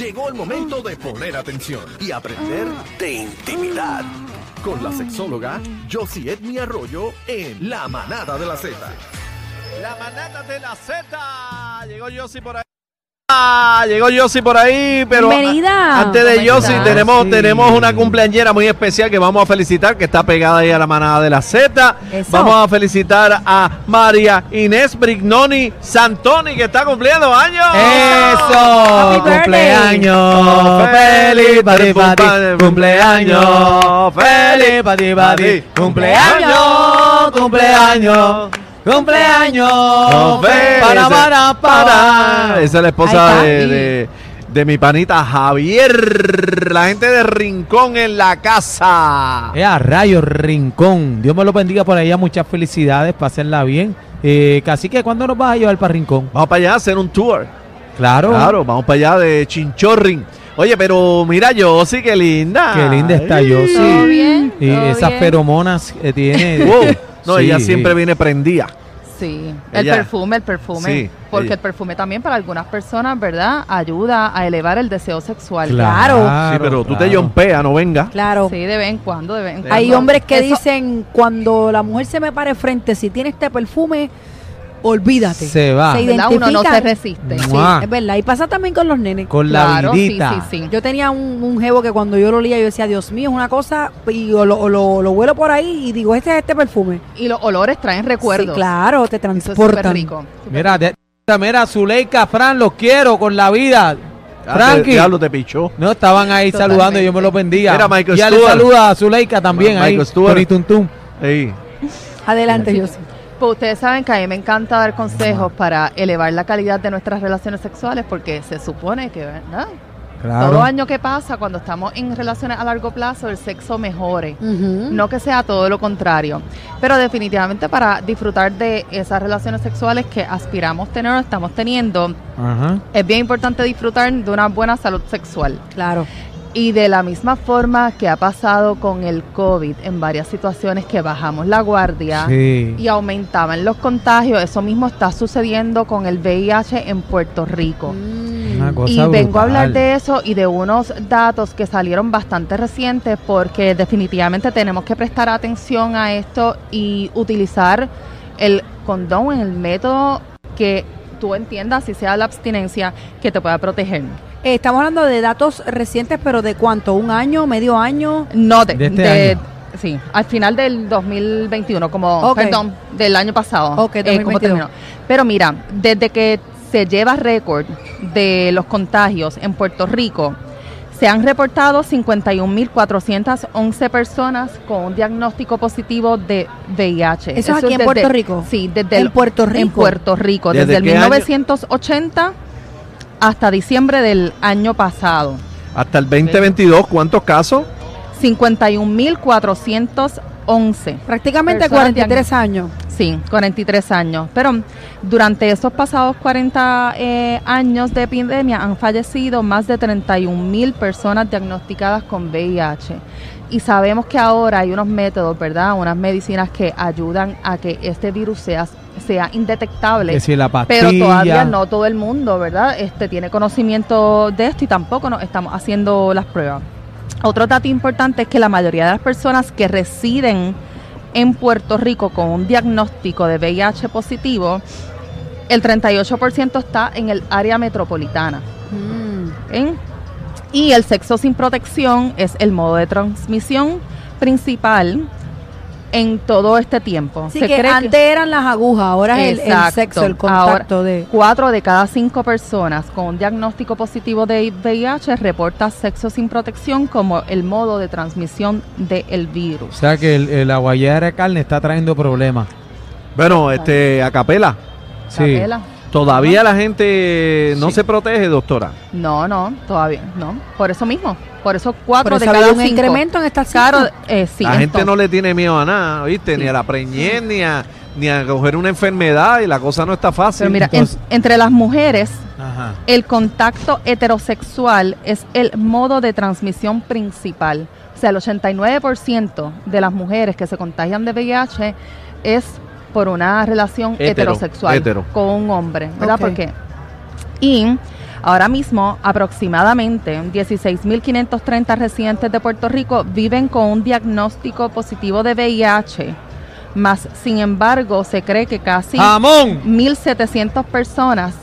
Llegó el momento de poner atención y aprender de intimidad con la sexóloga Josie Edmi Arroyo en La Manada de la Z. La manada de la Z. Llegó Yossi por ahí. Ah, llegó Yossi por ahí, pero Bienvenida. antes de ¿Cómo Yossi tenemos, Sí. tenemos una cumpleañera muy especial que vamos a felicitar, que está pegada ahí a la manada de la Z. Eso. Vamos a felicitar a María Inés Brignoni Santoni, que está cumpliendo años. ¡Eso! Happy. ¡Cumpleaños! ¡Feliz para ti, para ti! ¡Cumpleaños! ¡Feliz para ti, para ti! ¡Cumpleaños! ¡Cumpleaños! ¡Cumpleaños! ¡Para, para, para! Esa es la esposa de, de- de mi panita Javier. La gente de Rincón en la casa. ¡Eh, a rayo, Rincón! Dios me lo bendiga por allá. Muchas felicidades. Pásenla bien. Eh, Cacique, ¿cuándo nos vas a llevar para Rincón? Vamos para allá a hacer un tour. Claro. Claro, vamos para allá de Chinchorrin. Oye, pero mira yo, sí, qué linda. Qué linda está. Yossi. ¿Todo bien? Y ¿Todo esas bien? feromonas que tiene. Wow. No, Sí. ella siempre viene prendida. Sí, el Ella- perfume, el perfume. Sí, porque ella. el perfume también para algunas personas, ¿verdad? Ayuda a elevar el deseo sexual. Claro. sí, pero tú te yompeas, no venga. Claro. Sí, de vez en cuando, de vez en cuando. Hay hombres que Eso- dicen, cuando la mujer se me pare frente, si tiene este perfume, olvídate. Se va. Se ¿verdad? Uno no identifica- se resiste. Sí, es verdad. Y pasa también con los nenes. Con la Claro, sí, vidita. sí, sí. Yo tenía un, un jevo que cuando yo lo olía, yo decía, Dios mío, es una cosa, y o lo, o lo, lo huelo por ahí y digo, este es este perfume. Y los olores traen recuerdos. Sí, claro, te Eso es súper transportan. rico. Mira, de- mira, Zuleika, Fran, los quiero con la vida. Frankie. te- Diablo te pichó. No, estaban ahí Totalmente. saludando, yo me lo bendiga. Mira, Michael ya le Stewart. saluda a Zuleika también Ma- ahí. Michael Stewart. Tony Tuntum. Ey. Adelante, yo Pues ustedes saben que a mí me encanta dar consejos para elevar la calidad de nuestras relaciones sexuales porque se supone que, ¿verdad? Todo año que pasa, cuando estamos en relaciones a largo plazo, el sexo mejore. No que sea todo lo contrario, pero definitivamente para disfrutar de esas relaciones sexuales que aspiramos tener o estamos teniendo, es bien importante disfrutar de una buena salud sexual. Claro. Y de la misma forma que ha pasado con el COVID en varias situaciones que bajamos la guardia Sí. y aumentaban los contagios, eso mismo está sucediendo con el VIH en Puerto Rico. Una cosa Y vengo a hablar de eso y de unos datos que salieron bastante recientes porque definitivamente tenemos que prestar atención a esto y utilizar el condón en el método que tú entiendas, si sea la abstinencia, que te pueda proteger. Eh, estamos hablando de datos recientes, pero ¿de cuánto? ¿Un año? ¿Medio año? No, de, De este de- año. Sí, al final del 2021, como, perdón, del año pasado. Ok, eh, como 2022. terminó. Pero mira, desde que se lleva récord de los contagios en Puerto Rico, se han reportado 51.411 personas con un diagnóstico positivo de VIH. ¿Eso es aquí en desde- Puerto Rico? Sí, desde ¿En el- Puerto Rico? En Puerto Rico, ¿Desde desde, el qué año? 1980 hasta diciembre del año pasado. Hasta el 2022, ¿cuántos casos? 51.411. Prácticamente Personas 43 años. Sí, 43 años. Pero durante esos pasados 40 eh, años de epidemia han fallecido más de 31 mil personas diagnosticadas con VIH. Y sabemos que ahora hay unos métodos, ¿verdad? Unas medicinas que ayudan a que este virus sea, sea indetectable. Que si la pastilla. Pero todavía no todo el mundo, ¿verdad? Este tiene conocimiento de esto y tampoco nos estamos haciendo las pruebas. Otro dato importante es que la mayoría de las personas que residen en Puerto Rico con un diagnóstico de VIH positivo, el 38% está en el área metropolitana. Mm. Y el sexo sin protección es el modo de transmisión principal en todo este tiempo. Así Se que cree que- antes eran las agujas, ahora es el, sexo, el contacto de... Cuatro de cada cinco personas con un diagnóstico positivo de VIH reporta sexo sin protección como el modo de transmisión del O virus. sea que el, el- la guayera de carne está trayendo problemas. Bueno, este, a capela. Sí. Capela. Todavía la gente no Sí. se protege, doctora. No, no, todavía no. Por eso mismo. Por eso cuatro Por de eso cada un cinco. incremento en estas eh, sí, la gente no le tiene miedo a nada, ¿viste? Ni a la preñez, ni a, ni a coger una enfermedad y la cosa no está fácil. Pero mira, en- entre las mujeres, Ajá. el contacto heterosexual es el modo de transmisión principal. O sea, el 89% de las mujeres que se contagian de VIH es por una relación Hetero, heterosexual hetero. con un hombre, ¿verdad? Ok. Porque y Ahora mismo, aproximadamente 16.530 residentes de Puerto Rico viven con un diagnóstico positivo de VIH. Más, sin embargo, se cree que casi 1.700 personas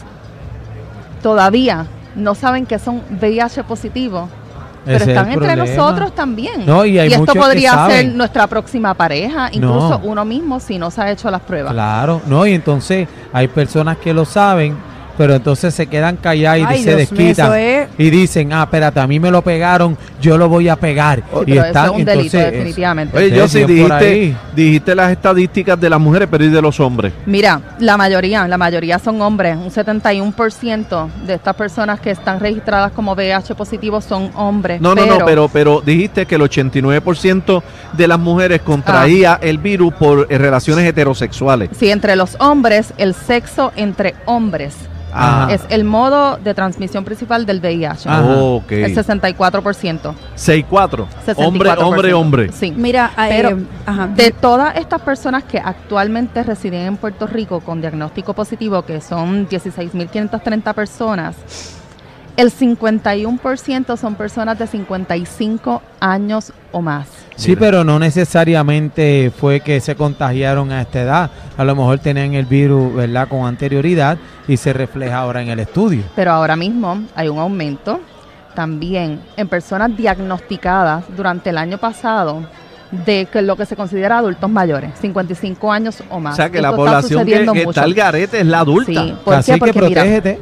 todavía no saben que son VIH positivos pero están entre nosotros también. y, esto podría ser nuestra próxima pareja, incluso uno mismo si no se ha hecho las pruebas. Claro, no, y entonces hay personas que lo saben pero entonces se quedan callados y se desquitan y dicen, ah, espérate, a mí me lo pegaron, yo lo voy a pegar. y está, es un delito, definitivamente. Oye, yo sí dijiste, dijiste las estadísticas de las mujeres, pero ¿y de los hombres? Mira, la mayoría, la mayoría son hombres. Un 71% de estas personas que están registradas como VIH positivo son hombres. No, no, no, pero, pero dijiste que el 89% de las mujeres contraía ah. el virus por eh, relaciones heterosexuales. Sí, entre los hombres, el sexo entre hombres es el modo de transmisión principal del VIH. Ah, el 64%. 64. Hombre, hombre, hombre. Sí. Mira, pero eh, de todas estas personas que actualmente residen en Puerto Rico con diagnóstico positivo, que son 16.530 personas, el 51% son personas de 55 años o más. Sí, pero no necesariamente fue que se contagiaron a esta edad. A lo mejor tenían el virus, ¿verdad?, con anterioridad y se refleja ahora en el estudio. Pero ahora mismo hay un aumento también en personas diagnosticadas durante el año pasado de que lo que se considera adultos mayores, 55 años o más. O sea, que la población que, está al garete es la adulta. Sí, Así que protégete.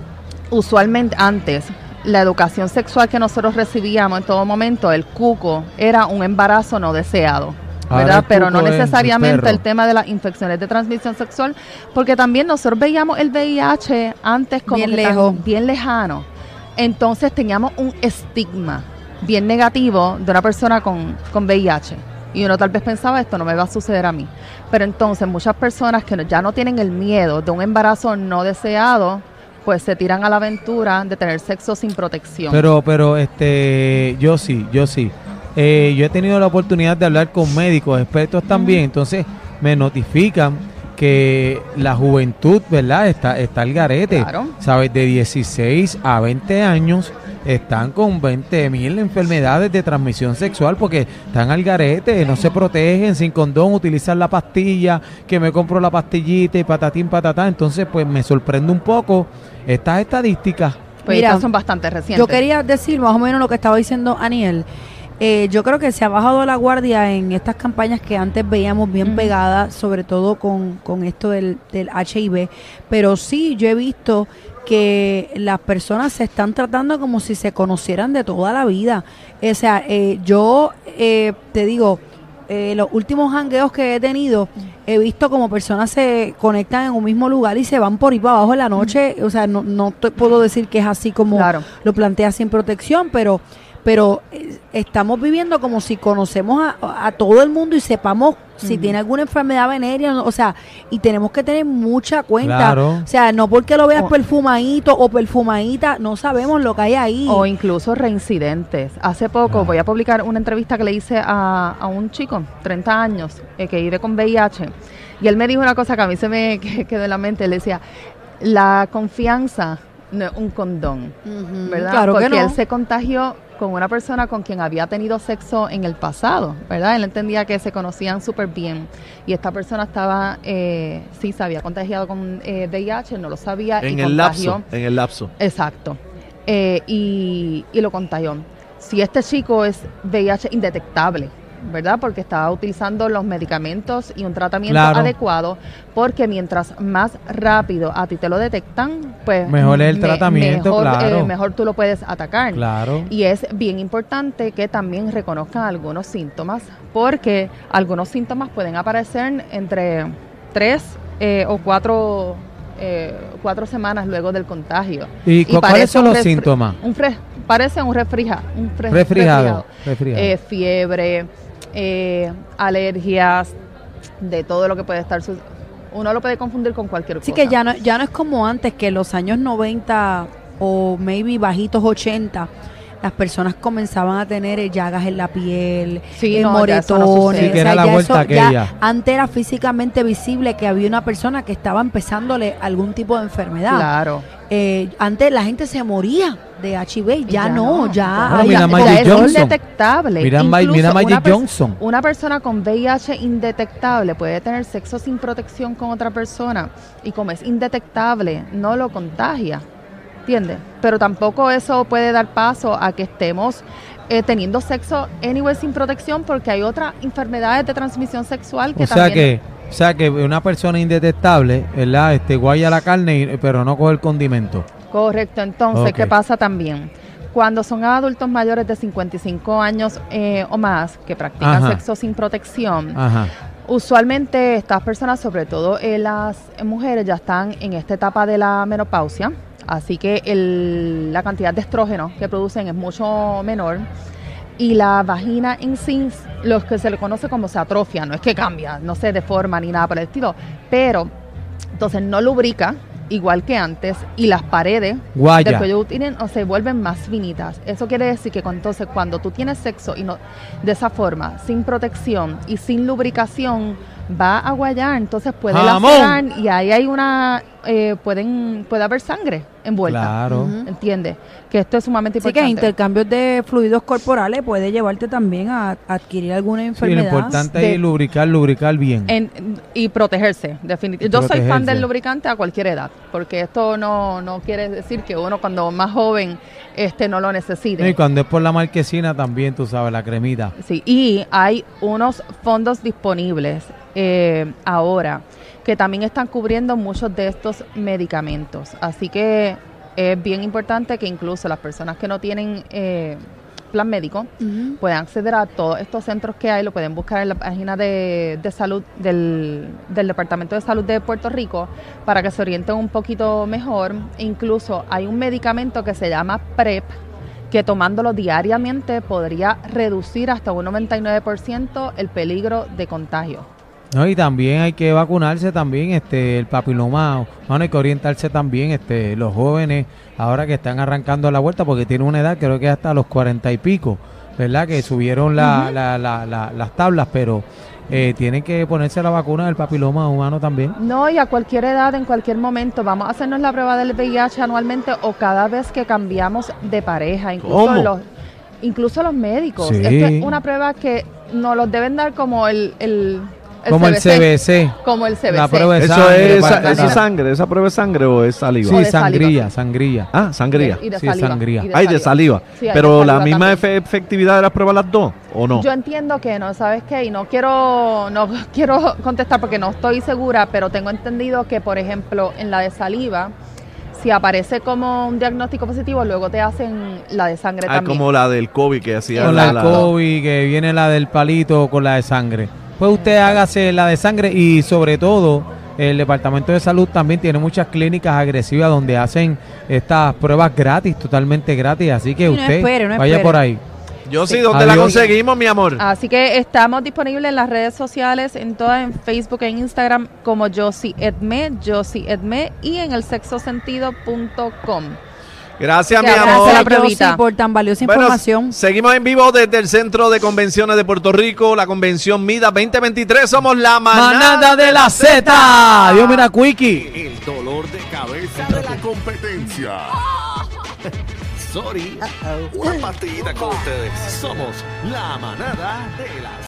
usualmente antes la educación sexual que nosotros recibíamos en todo momento, el cuco, era un embarazo no deseado. ¿verdad? Pero no necesariamente el tema de las infecciones de transmisión sexual, porque también nosotros veíamos el VIH antes como bien, lejos. bien lejano. Entonces teníamos un estigma bien negativo de una persona con, con VIH. Y uno tal vez pensaba, esto no me va a suceder a mí. Pero entonces muchas personas que ya no tienen el miedo de un embarazo no deseado, pues se tiran a la aventura de tener sexo sin protección. Pero, pero, este, yo sí, yo sí. Eh, yo he tenido la oportunidad de hablar con médicos, expertos también, entonces me notifican que la juventud, ¿verdad? Está, está al garete, claro. ¿sabes? De 16 a 20 años están con 20 mil enfermedades de transmisión sexual porque están al garete, no se protegen sin condón, utilizan la pastilla, que me compro la pastillita y patatín patatá. Entonces, pues me sorprende un poco estas estadísticas. Pues Mira, son bastante recientes. Yo quería decir más o menos lo que estaba diciendo Aniel. Eh, yo creo que se ha bajado la guardia en estas campañas que antes veíamos bien pegadas, sobre todo con, con esto del, del HIV, pero sí yo he visto que las personas se están tratando como si se conocieran de toda la vida. O sea, eh, yo eh, te digo, eh, los últimos hangueos que he tenido, he visto como personas se conectan en un mismo lugar y se van por ahí para abajo en la noche. O sea, no, no te puedo decir que es así como lo plantea sin protección, pero pero eh, estamos viviendo como si conocemos a, todo el mundo y sepamos si tiene alguna enfermedad venérea, o sea, y tenemos que tener mucha cuenta. O sea, no porque lo veas perfumadito o perfumadita, no sabemos lo que hay ahí. O incluso reincidentes. Hace poco voy a publicar una entrevista que le hice a, a un chico, 30 años, eh, que vive con VIH, y él me dijo una cosa que a mí se me quedó en la mente, le decía, la confianza no es un condón, ¿verdad? Claro Porque que él se contagió con una persona con quien había tenido sexo en el pasado, ¿verdad? Él entendía que se conocían súper bien y esta persona estaba, eh, sí, se había contagiado con eh, VIH, no lo sabía. En el lapso, en el lapso. Exacto. Eh, y, y lo contagió. Si este chico es VIH indetectable, ¿verdad? Porque estaba utilizando los medicamentos y un tratamiento adecuado, porque mientras más rápido a ti te lo detectan, pues mejor es el tratamiento, mejor, claro. Eh, mejor tú lo puedes atacar. Claro. Y es bien importante que también reconozcan algunos síntomas, porque algunos síntomas pueden aparecer entre tres eh, o cuatro eh, cuatro semanas luego del contagio. ¿Y, cuáles son los síntomas? Un parece un, refrija, un refrigerado, fiebre, eh, alergias, de todo lo que puede estar uno lo puede confundir con cualquier cosa. Sí que ya no, ya no es como antes que en los años 90 o maybe bajitos 80 las personas comenzaban a tener llagas en la piel, sí, moretones. ya antes era físicamente visible que había una persona que estaba empezándole algún tipo de enfermedad. Claro. Eh, antes la gente se moría de HIV, ya, no, ya, Bueno, mira ya- Magic ya es Johnson. indetectable. Mira, mira Magic una Johnson. Una persona con VIH indetectable puede tener sexo sin protección con otra persona y como es indetectable, no lo contagia. ¿Entiendes? Pero tampoco eso puede dar paso a que estemos eh, teniendo sexo anyway sin protección porque hay otras enfermedades de transmisión sexual que O sea también... que, o sea que una persona indetectable, ¿verdad? Este guaya la carne, pero no coge el condimento. Correcto, entonces. ¿qué pasa también? Cuando son adultos mayores de 55 años eh, o más que practican Ajá. sexo sin protección, Ajá. usualmente estas personas, sobre todo eh, las mujeres, ya están en esta etapa de la menopausia, así que el- la cantidad de estrógeno que producen es mucho menor y la vagina en sí, lo que se le conoce como se atrofia, no es que cambia, no se deforma ni nada por el estilo, pero entonces no lubrica igual que antes y las paredes Guaya. del cuello o se vuelven más finitas. Eso quiere decir que entonces cuando tú tienes sexo y no de esa forma, sin protección y sin lubricación, va a guayar, entonces puede lacerar y ahí hay una eh, pueden puede haber sangre envuelta. Claro. ¿Entiendes? Que esto es sumamente Así que importante. intercambios de fluidos corporales puede llevarte también a, adquirir alguna Sí, lo enfermedad. importante de- es lubricar, lubricar bien. En- y protegerse, definitivamente. Yo soy fan del lubricante a cualquier edad, porque esto no, no quiere decir que uno cuando más joven este no lo necesite. y cuando es por la marquesina también, tú sabes, la cremita. Sí, y hay unos fondos disponibles eh, ahora que también están cubriendo muchos de estos medicamentos. Así que es bien importante que incluso las personas que no tienen eh, plan médico Ujú. pueden acceder a todos estos centros que hay, lo pueden buscar en la página de, de salud del, del Departamento de Salud de Puerto Rico para que se orienten un poquito mejor. Incluso hay un medicamento que se llama PrEP que tomándolo diariamente podría reducir hasta un 99% el peligro de contagio. No, y también hay que vacunarse también, este, el papiloma, bueno, hay que orientarse también, este, los jóvenes, ahora que están arrancando la vuelta, porque tienen una edad, creo que hasta los cuarenta y pico, ¿verdad? Que subieron la, la- la- la- las tablas, pero eh, tienen que ponerse la vacuna del papiloma humano también. No, y a cualquier edad, en cualquier momento, vamos a hacernos la prueba del VIH anualmente o cada vez que cambiamos de pareja, incluso ¿Cómo? los incluso los médicos. Sí. Esto es una prueba que nos los deben dar como el, el, Como el CBC. Como el CBC. La prueba de ¿Eso sangre es, tratar. sangre? ¿Esa prueba es sangre o es saliva? Sí, de sangría, sangría. Ah, sangría. Y de Sí, saliva, sangría. y Ay, de saliva. Sí, hay de Pero la misma también. efectividad de las pruebas las dos, ¿o no? Yo entiendo que no, ¿sabes qué? Y no quiero, no quiero contestar porque no estoy segura, pero tengo entendido que, por ejemplo, en la de saliva, si aparece como un diagnóstico positivo, luego te hacen la de sangre Ah, también. como la del COVID que hacía Con la- COVID, que viene la del palito con la de sangre. Pues usted hágase la de sangre y sobre todo el Departamento de Salud también tiene muchas clínicas agresivas donde hacen estas pruebas gratis, totalmente gratis. Así que Sí, no usted espere, no vaya espere. por ahí. Yo sí, Sí. ¿dónde la conseguimos, mi amor? Así que estamos disponibles en las redes sociales, en todas, en Facebook e Instagram, como Josie Edme, Josie Edme, y en el sexosentido.com. Gracias, mi amor. la Gracias, pruebita. Josie, por tan valiosa Bueno, información. seguimos en vivo desde el Centro de Convenciones de Puerto Rico, la convención MIDA 2023. Somos la manada, Manada de la Z. Dios mira, Quickie. El dolor de cabeza de la competencia. Sorry. Una partida con ustedes. Somos la manada de la